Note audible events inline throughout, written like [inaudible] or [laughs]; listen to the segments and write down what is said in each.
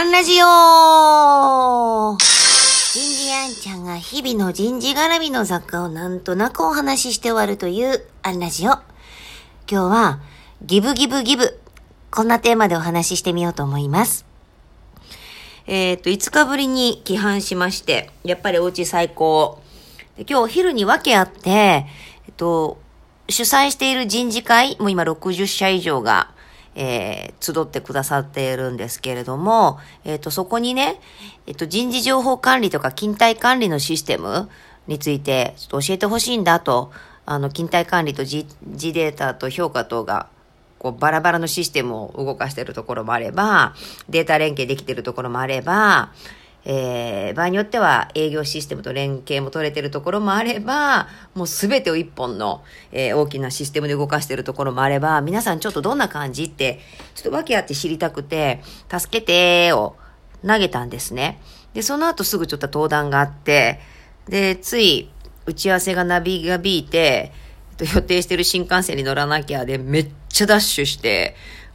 アンラジオ人事アンちゃんが日々の人事絡みの雑貨をなんとなくお話しして終わるというアンラジオ。今日は、ギブギブギブ。こんなテーマでお話ししてみようと思います。えっ、と、5日ぶりに帰還しまして、やっぱりお家最高。で今日お昼に分けあって、えっと、主催している人事会、もう今60社以上が、えー集ってくださっているんですけれども、えっ、と、そこにね、えっ、と、人事情報管理とか勤怠管理のシステムについて、ちょっと教えてほしいんだと、あの、勤怠管理と時時データと評価等が、こう、バラバラのシステムを動かしているところもあれば、データ連携できているところもあれば、えー場合によっては営業システムと連携も取れてるところもあれば、もうすべてを一本の、えー大きなシステムで動かしてるところもあれば、皆さんちょっとどんな感じって、ちょっと訳あって知りたくて、助けてを投げたんですね。で、その後すぐちょっと登壇があって、で、つい打ち合わせがなびがびいて、と予定してる新幹線に乗らなきゃで、めっちゃダッシュして、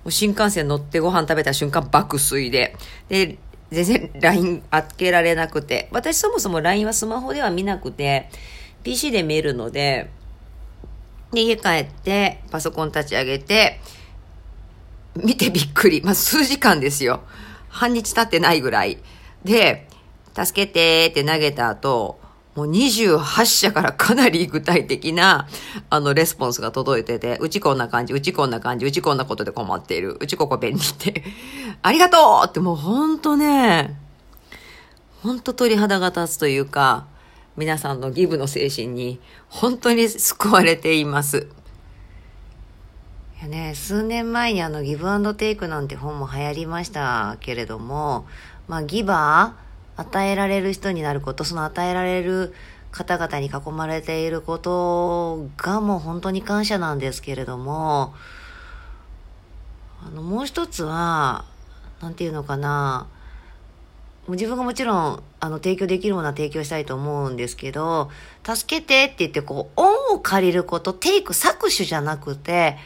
新幹線乗ってご飯食べた瞬間爆睡で。で、全然 [laughs] LINE 開けられなくて。私そもそも LINE はスマホでは見なくて、PC で見るので、で、家帰って、パソコン立ち上げて、見てびっくり。まあ、数時間ですよ。半日経ってないぐらい。で、助けてって投げた後、もう28社からかなり具体的な、あの、レスポンスが届いてて、うちこんな感じ、うちこんな感じ、うちこんなことで困っている、うちここ便利って、[laughs] ありがとうってもうほんとね、ほんと鳥肌が立つというか、皆さんのギブの精神に本当に救われています。いやね、数年前にあのギブアンドテイクなんて本も流行りましたけれども、まあギバー、与えられる人になること、その与えられる方々に囲まれていることがもう本当に感謝なんですけれども、あのもう一つは、なんていうのかな、自分がもちろん、あの、提供できるものは提供したいと思うんですけど、助けてって言って、こう、恩を借りること、テイク、搾取じゃなくて、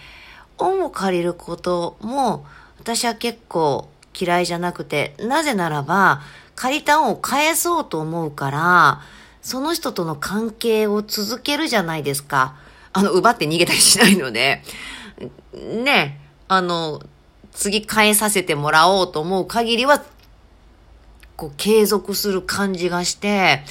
恩を借りることも、私は結構嫌いじゃなくて、なぜならば、借りた恩を返そうと思うから、その人との関係を続けるじゃないですか。あの、奪って逃げたりしないので、ね、あの、次返させてもらおうと思う限りは、こう継続する感じがして、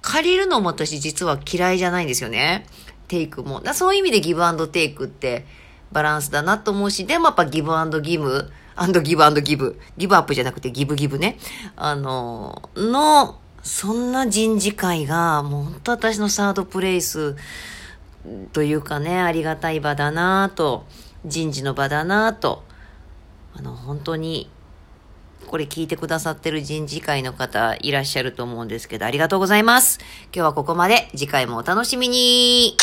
借りるのも私実は嫌いじゃないんですよね。テイクも。だそういう意味でギブアンドテイクってバランスだなと思うし、でもやっぱギブアンドギブ、アンドギブアンドギブ、ギブアップじゃなくてギブギブね。あの、の、そんな人事会が、もう本当私のサードプレイスというかね、ありがたい場だなと、人事の場だなと、あの、本当にこれ聞いてくださってる人事会の方いらっしゃると思うんですけど、ありがとうございます。今日はここまで。次回もお楽しみに。